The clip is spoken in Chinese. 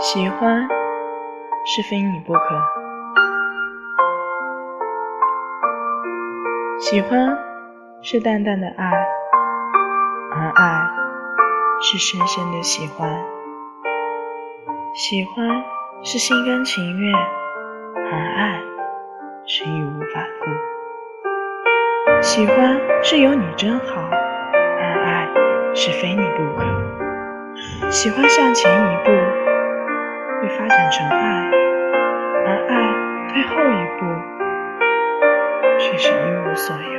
喜欢是非你不可，喜欢是淡淡的爱，而爱是深深的喜欢。喜欢是心甘情愿，而爱是义无反顾。喜欢是有你真好，而爱是非你不可。喜欢向前一步。成爱，而爱退后一步，却是一无所有。